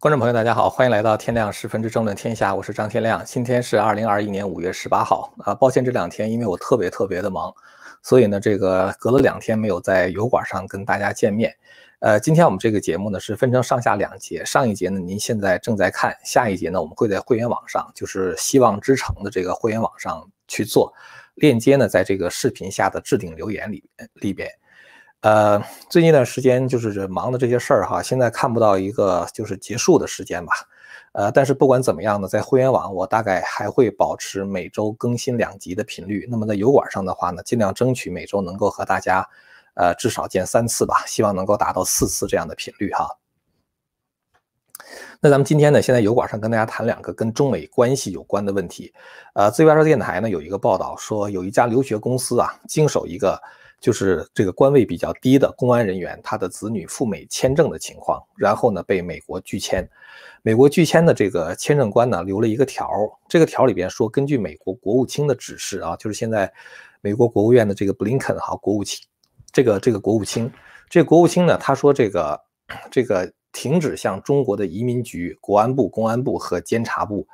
观众朋友，大家好，欢迎来到天亮十分之争论天下，我是张天亮。今天是二零二一年五月十八号啊，抱歉这两天因为我特别特别的忙，所以呢，这个隔了两天没有在油管上跟大家见面。呃，今天我们这个节目呢是分成上下两节，上一节呢您现在正在看，下一节呢我们会在会员网上，就是希望之城的这个会员网上去做链接呢，在这个视频下的置顶留言里里边。呃，最近一段时间就是忙的这些事儿哈，现在看不到一个就是结束的时间吧。呃，但是不管怎么样呢，在会员网我大概还会保持每周更新两集的频率。那么在油管上的话呢，尽量争取每周能够和大家，呃，至少见三次吧，希望能够达到四次这样的频率哈。那咱们今天呢，现在油管上跟大家谈两个跟中美关系有关的问题。呃，自由亚洲电台呢有一个报道说，有一家留学公司啊，经手一个。就是这个官位比较低的公安人员，他的子女赴美签证的情况，然后呢被美国拒签。美国拒签的这个签证官呢留了一个条这个条里边说，根据美国国务卿的指示啊，就是现在美国国务院的这个布林肯哈国务卿，这个这个国务卿，这个国务卿呢他说这个这个停止向中国的移民局、国安部、公安部和监察部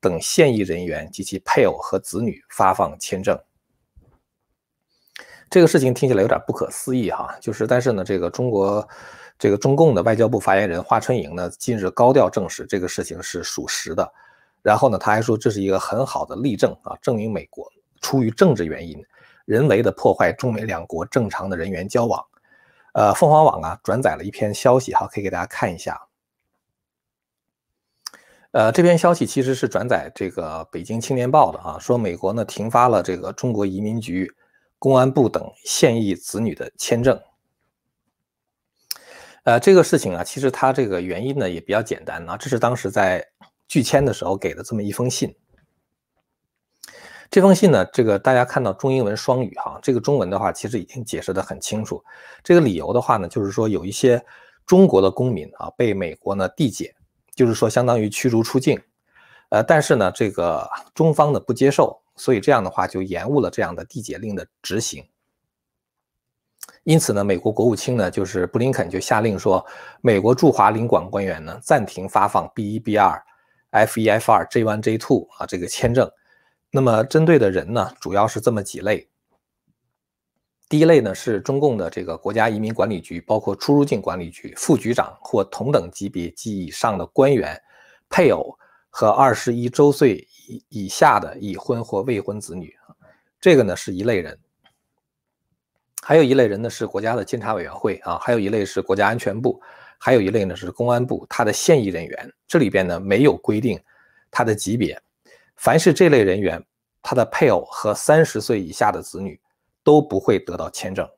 等现役人员及其配偶和子女发放签证。这个事情听起来有点不可思议哈，就是但是呢，这个中国这个中共的外交部发言人华春莹呢，近日高调证实这个事情是属实的。然后呢，他还说这是一个很好的例证啊，证明美国出于政治原因，人为的破坏中美两国正常的人员交往。呃，凤凰网啊转载了一篇消息哈，可以给大家看一下。呃，这篇消息其实是转载这个北京青年报的啊，说美国呢停发了这个中国移民局。公安部等现役子女的签证，呃，这个事情啊，其实它这个原因呢也比较简单啊，这是当时在拒签的时候给的这么一封信。这封信呢，这个大家看到中英文双语哈，这个中文的话其实已经解释的很清楚。这个理由的话呢，就是说有一些中国的公民啊被美国呢递解，就是说相当于驱逐出境，呃，但是呢，这个中方呢不接受。所以这样的话就延误了这样的递解令的执行。因此呢，美国国务卿呢就是布林肯就下令说，美国驻华领馆官员呢暂停发放 B 一 B 二、F 一 F 二、J one J two 啊这个签证。那么针对的人呢主要是这么几类。第一类呢是中共的这个国家移民管理局，包括出入境管理局副局长或同等级别及以上的官员、配偶。和二十一周岁以以下的已婚或未婚子女啊，这个呢是一类人。还有一类人呢是国家的监察委员会啊，还有一类是国家安全部，还有一类呢是公安部，他的现役人员。这里边呢没有规定他的级别。凡是这类人员，他的配偶和三十岁以下的子女都不会得到签证。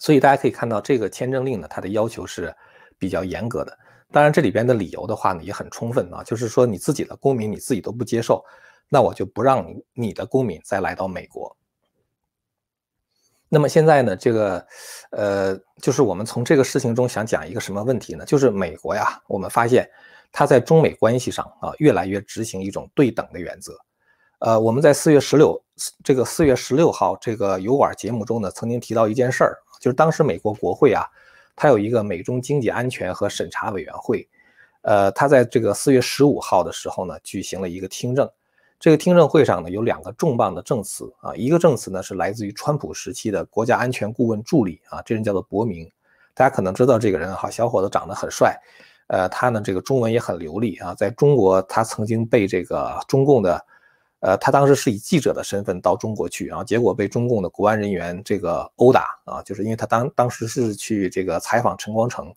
所以大家可以看到，这个签证令呢，它的要求是比较严格的。当然，这里边的理由的话呢也很充分啊，就是说你自己的公民你自己都不接受，那我就不让你你的公民再来到美国。那么现在呢，这个呃，就是我们从这个事情中想讲一个什么问题呢？就是美国呀，我们发现它在中美关系上啊，越来越执行一种对等的原则。呃，我们在四月十六这个四月十六号这个油管节目中呢，曾经提到一件事儿，就是当时美国国会啊。它有一个美中经济安全和审查委员会，呃，它在这个四月十五号的时候呢，举行了一个听证。这个听证会上呢，有两个重磅的证词啊，一个证词呢是来自于川普时期的国家安全顾问助理啊，这人叫做伯明，大家可能知道这个人哈，小伙子长得很帅，呃，他呢这个中文也很流利啊，在中国他曾经被这个中共的。呃，他当时是以记者的身份到中国去，然后结果被中共的国安人员这个殴打啊，就是因为他当当时是去这个采访陈光诚，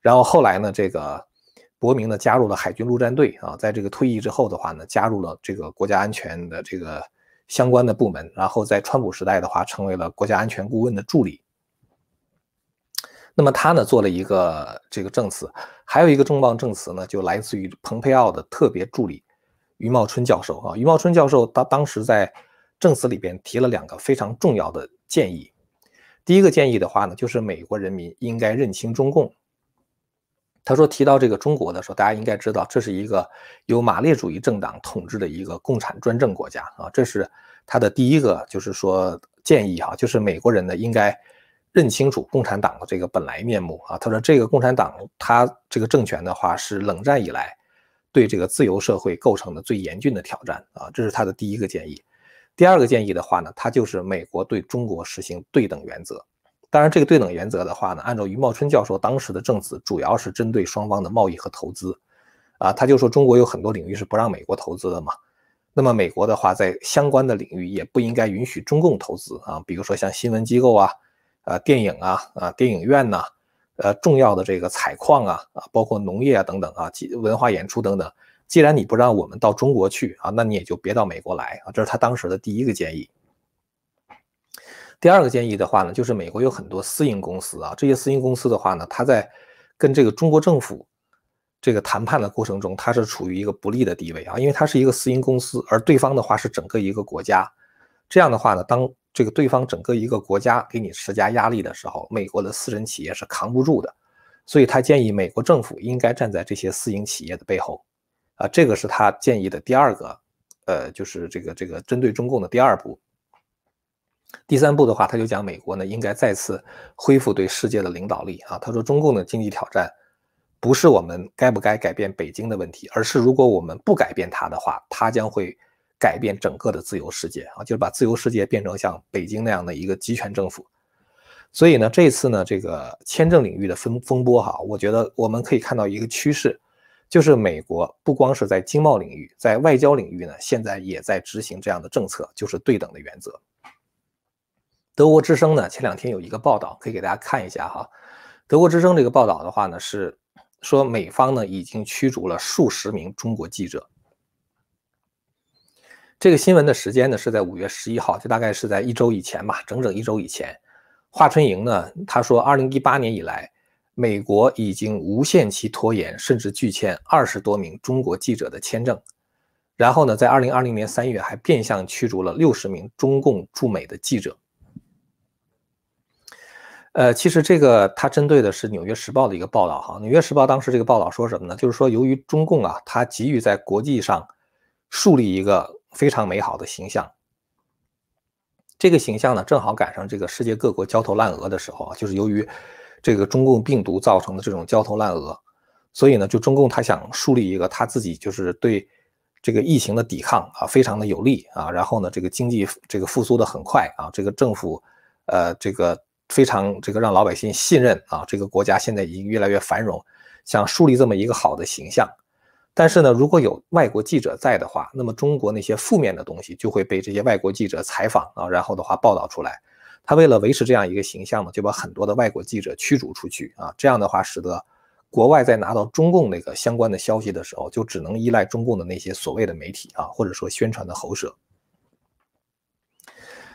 然后后来呢，这个伯明呢加入了海军陆战队啊，在这个退役之后的话呢，加入了这个国家安全的这个相关的部门，然后在川普时代的话，成为了国家安全顾问的助理。那么他呢做了一个这个证词，还有一个重磅证词呢，就来自于蓬佩奥的特别助理。余茂春教授啊，余茂春教授他当时在证词里边提了两个非常重要的建议。第一个建议的话呢，就是美国人民应该认清中共。他说提到这个中国的时候，大家应该知道这是一个由马列主义政党统治的一个共产专政国家啊，这是他的第一个就是说建议哈，就是美国人呢应该认清楚共产党的这个本来面目啊。他说，这个共产党他这个政权的话是冷战以来对这个自由社会构成的最严峻的挑战啊，这是他的第一个建议。第二个建议的话呢，他就是美国对中国实行对等原则。当然，这个对等原则的话呢，按照余茂春教授当时的证词，主要是针对双方的贸易和投资。啊，他就说中国有很多领域是不让美国投资的嘛。那么美国的话，在相关的领域也不应该允许中共投资啊，比如说像新闻机构啊、啊电影啊、啊电影院呐、呃重要的这个采矿啊、啊包括农业啊等等啊、文化演出等等。既然你不让我们到中国去啊，那你也就别到美国来啊。这是他当时的第一个建议。第二个建议的话呢，就是美国有很多私营公司啊，这些私营公司的话呢，它在跟这个中国政府。这个谈判的过程中，它是处于一个不利的地位啊，因为它是一个私营公司，而对方的话是整个一个国家。这样的话呢，当这个对方整个一个国家给你施加压力的时候，美国的私人企业是扛不住的。所以他建议美国政府应该站在这些私营企业的背后啊，这个是他建议的第二个，呃，就是这个这个针对中共的第二步。第三步的话，他就讲美国呢应该再次恢复对世界的领导力啊。他说中共的经济挑战。不是我们该不该改变北京的问题，而是如果我们不改变它的话，它将会改变整个的自由世界啊，就是把自由世界变成像北京那样的一个集权政府。所以呢，这次呢，这个签证领域的风风波哈，我觉得我们可以看到一个趋势，就是美国不光是在经贸领域，在外交领域呢，现在也在执行这样的政策，就是对等的原则。德国之声呢，前两天有一个报道，可以给大家看一下哈。德国之声这个报道的话呢是。说美方呢已经驱逐了数十名中国记者。这个新闻的时间呢是在五月十一号，就大概是在一周以前吧，整整一周以前。华春莹呢他说，二零一八年以来，美国已经无限期拖延甚至拒签二十多名中国记者的签证，然后呢，在二零二零年三月还变相驱逐了六十名中共驻美的记者。呃，其实这个它针对的是《纽约时报》的一个报道哈，《纽约时报》当时这个报道说什么呢？就是说，由于中共啊，它急于在国际上树立一个非常美好的形象，这个形象呢，正好赶上这个世界各国焦头烂额的时候啊，就是由于这个中共病毒造成的这种焦头烂额，所以呢，就中共他想树立一个他自己就是对这个疫情的抵抗啊，非常的有利啊，然后呢，这个经济这个复苏的很快啊，这个政府呃，这个。非常这个让老百姓信任啊，这个国家现在已经越来越繁荣，想树立这么一个好的形象。但是呢，如果有外国记者在的话，那么中国那些负面的东西就会被这些外国记者采访啊，然后的话报道出来。他为了维持这样一个形象呢，就把很多的外国记者驱逐出去啊。这样的话，使得国外在拿到中共那个相关的消息的时候，就只能依赖中共的那些所谓的媒体啊，或者说宣传的喉舌。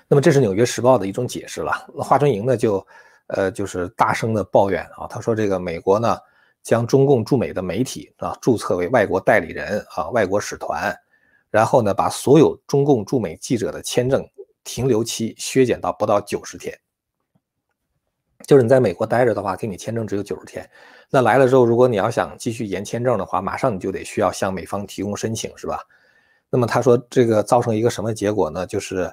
那么这是《纽约时报》的一种解释了。华春莹呢，就，呃，就是大声的抱怨啊，他说这个美国呢，将中共驻美的媒体啊注册为外国代理人啊、外国使团，然后呢，把所有中共驻美记者的签证停留期削减到不到九十天。就是你在美国待着的话，给你签证只有九十天。那来了之后，如果你要想继续延签证的话，马上你就得需要向美方提供申请，是吧？那么他说这个造成一个什么结果呢？就是。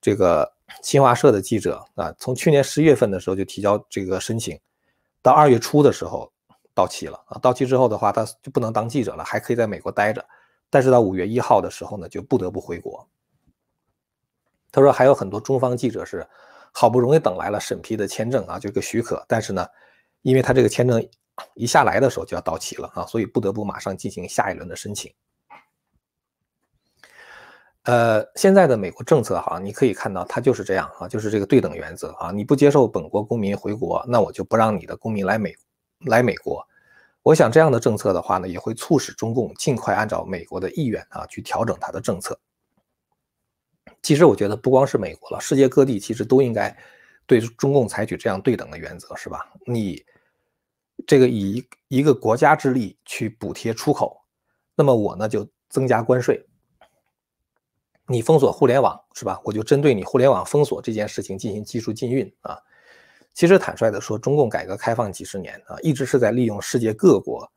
这个新华社的记者啊，从去年十一月份的时候就提交这个申请，到二月初的时候到期了啊。到期之后的话，他就不能当记者了，还可以在美国待着。但是到五月一号的时候呢，就不得不回国。他说还有很多中方记者是好不容易等来了审批的签证啊，就一个许可，但是呢，因为他这个签证一下来的时候就要到期了啊，所以不得不马上进行下一轮的申请。呃，现在的美国政策哈，你可以看到它就是这样啊，就是这个对等原则啊，你不接受本国公民回国，那我就不让你的公民来美来美国。我想这样的政策的话呢，也会促使中共尽快按照美国的意愿啊去调整它的政策。其实我觉得不光是美国了，世界各地其实都应该对中共采取这样对等的原则，是吧？你这个以一个国家之力去补贴出口，那么我呢就增加关税。你封锁互联网是吧？我就针对你互联网封锁这件事情进行技术禁运啊。其实坦率的说，中共改革开放几十年啊，一直是在利用世界各国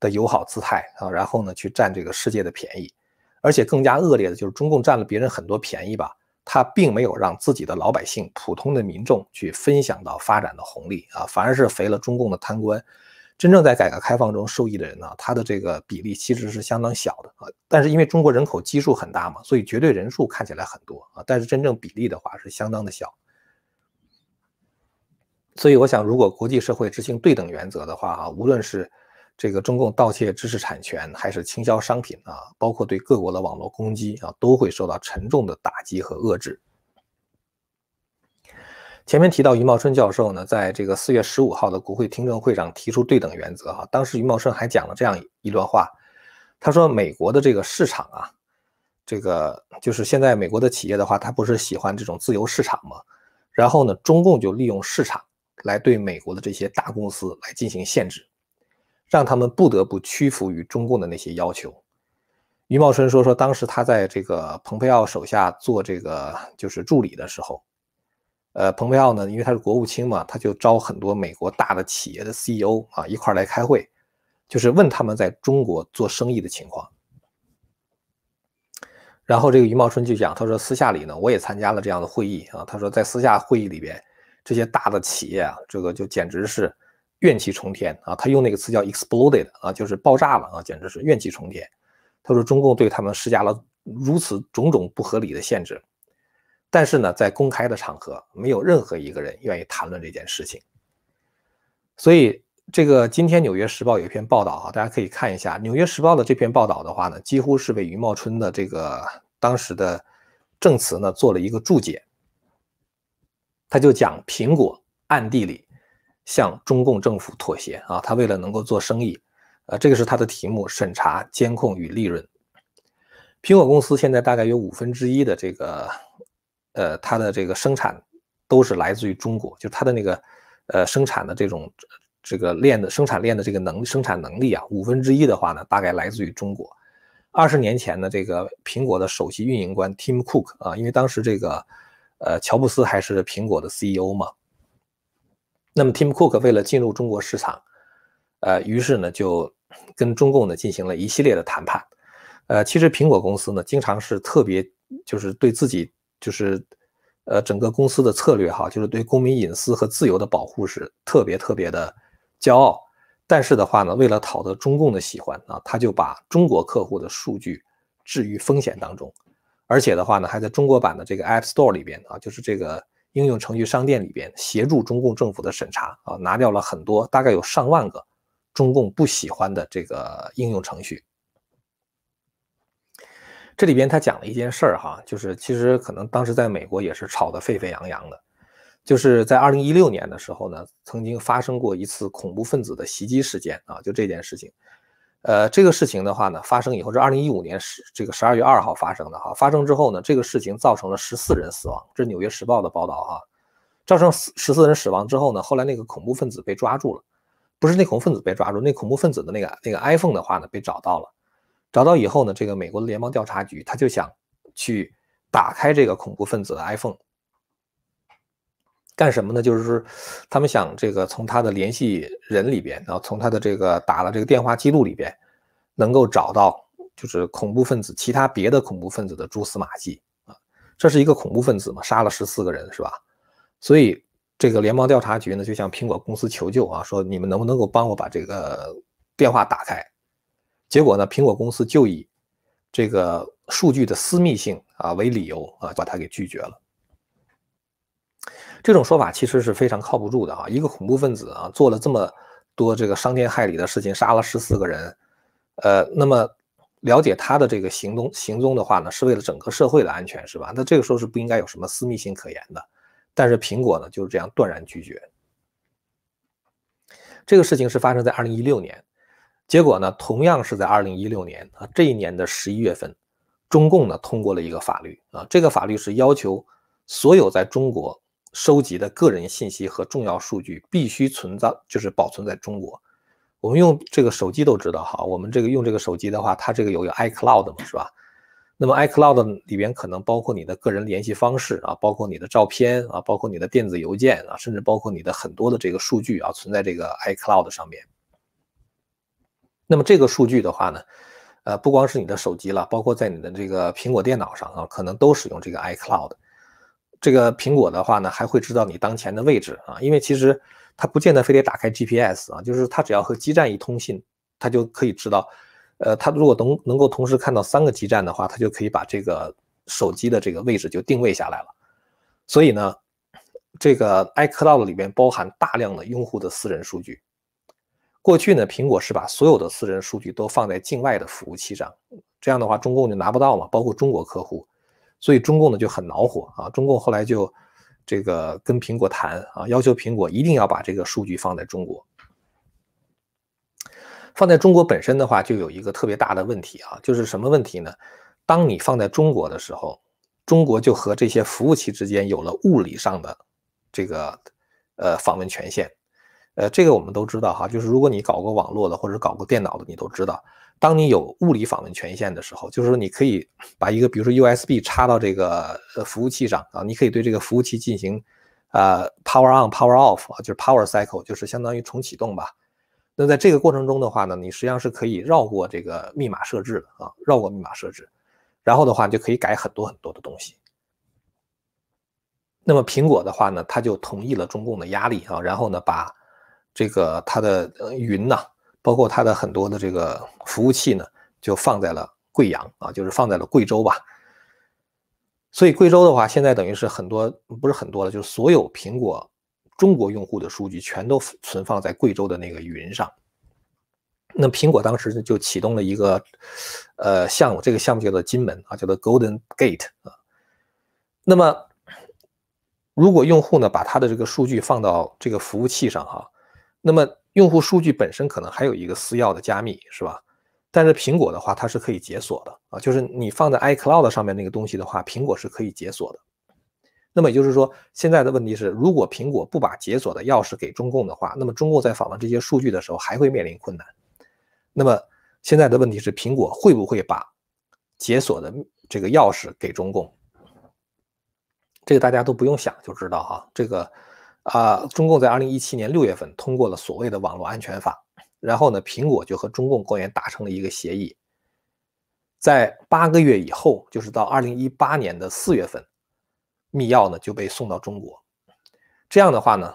的友好姿态啊，然后呢去占这个世界的便宜。而且更加恶劣的就是中共占了别人很多便宜吧，他并没有让自己的老百姓、普通的民众去分享到发展的红利啊，反而是肥了中共的贪官。真正在改革开放中受益的人呢，他的这个比例其实是相当小的啊。但是因为中国人口基数很大嘛，所以绝对人数看起来很多啊，但是真正比例的话是相当的小。所以我想，如果国际社会执行对等原则的话啊，无论是这个中共盗窃知识产权，还是倾销商品啊，包括对各国的网络攻击啊，都会受到沉重的打击和遏制。前面提到余茂春教授呢，在这个四月十五号的国会听证会上提出对等原则哈，当时余茂春还讲了这样一段话，他说美国的这个市场啊，这个就是现在美国的企业的话，他不是喜欢这种自由市场吗？然后呢，中共就利用市场来对美国的这些大公司来进行限制，让他们不得不屈服于中共的那些要求。余茂春说说当时他在这个蓬佩奥手下做这个就是助理的时候。呃，蓬佩奥呢，因为他是国务卿嘛，他就招很多美国大的企业的 CEO 啊一块来开会，就是问他们在中国做生意的情况。然后这个余茂春就讲，他说私下里呢，我也参加了这样的会议啊。他说在私下会议里边，这些大的企业啊，这个就简直是怨气冲天啊。他用那个词叫 exploded 啊，就是爆炸了啊，简直是怨气冲天。他说中共对他们施加了如此种种不合理的限制。但是呢，在公开的场合，没有任何一个人愿意谈论这件事情。所以，这个今天《纽约时报》有一篇报道啊，大家可以看一下《纽约时报》的这篇报道的话呢，几乎是为余茂春的这个当时的证词呢做了一个注解。他就讲苹果暗地里向中共政府妥协啊，他为了能够做生意，呃，这个是他的题目：审查、监控与利润。苹果公司现在大概有五分之一的这个。呃，它的这个生产都是来自于中国，就它的那个呃生产的这种这个链的生产链的这个能生产能力啊，五分之一的话呢，大概来自于中国。二十年前呢，这个苹果的首席运营官 Tim Cook 啊，因为当时这个呃乔布斯还是苹果的 CEO 嘛，那么 Tim Cook 为了进入中国市场，呃，于是呢就跟中共呢进行了一系列的谈判。呃，其实苹果公司呢，经常是特别就是对自己。就是，呃，整个公司的策略哈，就是对公民隐私和自由的保护是特别特别的骄傲。但是的话呢，为了讨得中共的喜欢啊，他就把中国客户的数据置于风险当中，而且的话呢，还在中国版的这个 App Store 里边啊，就是这个应用程序商店里边协助中共政府的审查啊，拿掉了很多，大概有上万个中共不喜欢的这个应用程序。这里边他讲了一件事儿哈，就是其实可能当时在美国也是吵得沸沸扬扬的，就是在二零一六年的时候呢，曾经发生过一次恐怖分子的袭击事件啊，就这件事情，呃，这个事情的话呢，发生以后是二零一五年十这个十二月二号发生的哈，发生之后呢，这个事情造成了十四人死亡，这是纽约时报的报道哈，造成十四人死亡之后呢，后来那个恐怖分子被抓住了，不是那恐怖分子被抓住，那恐怖分子的那个那个 iPhone 的话呢被找到了。找到以后呢，这个美国的联邦调查局他就想去打开这个恐怖分子的 iPhone，干什么呢？就是说，他们想这个从他的联系人里边，然后从他的这个打了这个电话记录里边，能够找到就是恐怖分子其他别的恐怖分子的蛛丝马迹啊。这是一个恐怖分子嘛，杀了十四个人是吧？所以这个联邦调查局呢就向苹果公司求救啊，说你们能不能够帮我把这个电话打开？结果呢？苹果公司就以这个数据的私密性啊为理由啊，把他给拒绝了。这种说法其实是非常靠不住的啊！一个恐怖分子啊，做了这么多这个伤天害理的事情，杀了十四个人，呃，那么了解他的这个行动行踪的话呢，是为了整个社会的安全，是吧？那这个时候是不应该有什么私密性可言的。但是苹果呢，就是这样断然拒绝。这个事情是发生在二零一六年。结果呢，同样是在二零一六年啊，这一年的十一月份，中共呢通过了一个法律啊，这个法律是要求所有在中国收集的个人信息和重要数据必须存在，就是保存在中国。我们用这个手机都知道哈，我们这个用这个手机的话，它这个有个 iCloud 嘛，是吧？那么 iCloud 里边可能包括你的个人联系方式啊，包括你的照片啊，包括你的电子邮件啊，甚至包括你的很多的这个数据啊，存在这个 iCloud 上面。那么这个数据的话呢，呃，不光是你的手机了，包括在你的这个苹果电脑上啊，可能都使用这个 iCloud。这个苹果的话呢，还会知道你当前的位置啊，因为其实它不见得非得打开 GPS 啊，就是它只要和基站一通信，它就可以知道，呃，它如果能能够同时看到三个基站的话，它就可以把这个手机的这个位置就定位下来了。所以呢，这个 iCloud 里面包含大量的用户的私人数据。过去呢，苹果是把所有的私人数据都放在境外的服务器上，这样的话中共就拿不到嘛，包括中国客户。所以中共呢就很恼火啊！中共后来就这个跟苹果谈啊，要求苹果一定要把这个数据放在中国。放在中国本身的话，就有一个特别大的问题啊，就是什么问题呢？当你放在中国的时候，中国就和这些服务器之间有了物理上的这个呃访问权限。呃，这个我们都知道哈，就是如果你搞过网络的或者搞过电脑的，你都知道。当你有物理访问权限的时候，就是说你可以把一个，比如说 USB 插到这个呃服务器上啊，你可以对这个服务器进行呃 power on power off 啊，就是 power cycle，就是相当于重启动吧。那在这个过程中的话呢，你实际上是可以绕过这个密码设置的啊，绕过密码设置，然后的话就可以改很多很多的东西。那么苹果的话呢，它就同意了中共的压力啊，然后呢把这个它的云呐。包括它的很多的这个服务器呢，就放在了贵阳啊，就是放在了贵州吧。所以贵州的话，现在等于是很多不是很多了，就是所有苹果中国用户的数据全都存放在贵州的那个云上。那苹果当时就启动了一个呃项目，这个项目叫做金门啊，叫做 Golden Gate 啊。那么如果用户呢把他的这个数据放到这个服务器上哈，那么用户数据本身可能还有一个私钥的加密，是吧？但是苹果的话，它是可以解锁的啊，就是你放在 iCloud 上面那个东西的话，苹果是可以解锁的。那么也就是说，现在的问题是，如果苹果不把解锁的钥匙给中共的话，那么中共在访问这些数据的时候还会面临困难。那么现在的问题是，苹果会不会把解锁的这个钥匙给中共？这个大家都不用想就知道哈，这个。啊，中共在二零一七年六月份通过了所谓的网络安全法，然后呢，苹果就和中共官员达成了一个协议，在八个月以后，就是到二零一八年的四月份，密钥呢就被送到中国。这样的话呢，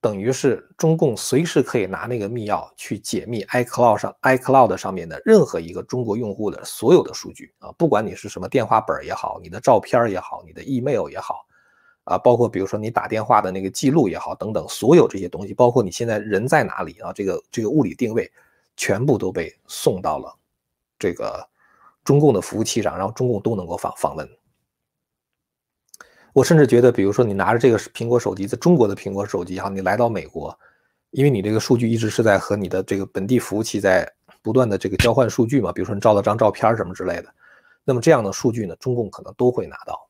等于是中共随时可以拿那个密钥去解密 iCloud 上 iCloud 上面的任何一个中国用户的所有的数据啊，不管你是什么电话本也好，你的照片也好，你的 email 也好。啊，包括比如说你打电话的那个记录也好，等等，所有这些东西，包括你现在人在哪里啊，这个这个物理定位，全部都被送到了这个中共的服务器上，然后中共都能够访访问。我甚至觉得，比如说你拿着这个苹果手机，在中国的苹果手机哈，你来到美国，因为你这个数据一直是在和你的这个本地服务器在不断的这个交换数据嘛，比如说你照了张照片什么之类的，那么这样的数据呢，中共可能都会拿到。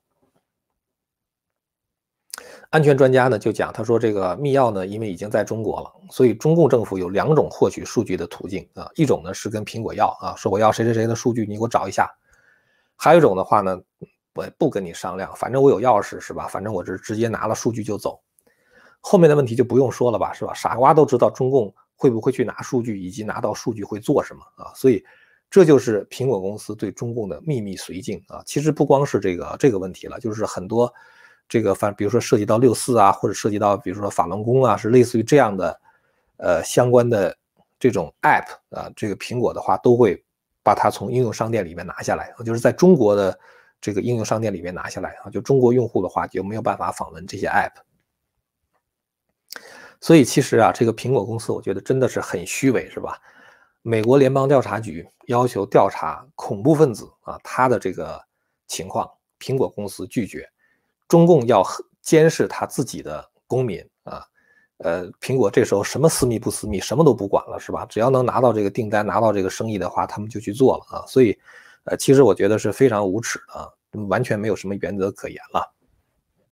安全专家呢就讲，他说这个密钥呢，因为已经在中国了，所以中共政府有两种获取数据的途径啊，一种呢是跟苹果要啊，说我要谁谁谁的数据，你给我找一下；还有一种的话呢，我不跟你商量，反正我有钥匙是吧？反正我是直接拿了数据就走。后面的问题就不用说了吧，是吧？傻瓜都知道中共会不会去拿数据，以及拿到数据会做什么啊？所以这就是苹果公司对中共的秘密绥靖啊。其实不光是这个这个问题了，就是很多。这个反，比如说涉及到六四啊，或者涉及到比如说法轮功啊，是类似于这样的，呃，相关的这种 App 啊，这个苹果的话都会把它从应用商店里面拿下来，就是在中国的这个应用商店里面拿下来啊，就中国用户的话就没有办法访问这些 App。所以其实啊，这个苹果公司我觉得真的是很虚伪，是吧？美国联邦调查局要求调查恐怖分子啊，他的这个情况，苹果公司拒绝。中共要监视他自己的公民啊，呃，苹果这时候什么私密不私密，什么都不管了，是吧？只要能拿到这个订单，拿到这个生意的话，他们就去做了啊。所以，呃，其实我觉得是非常无耻的，完全没有什么原则可言了。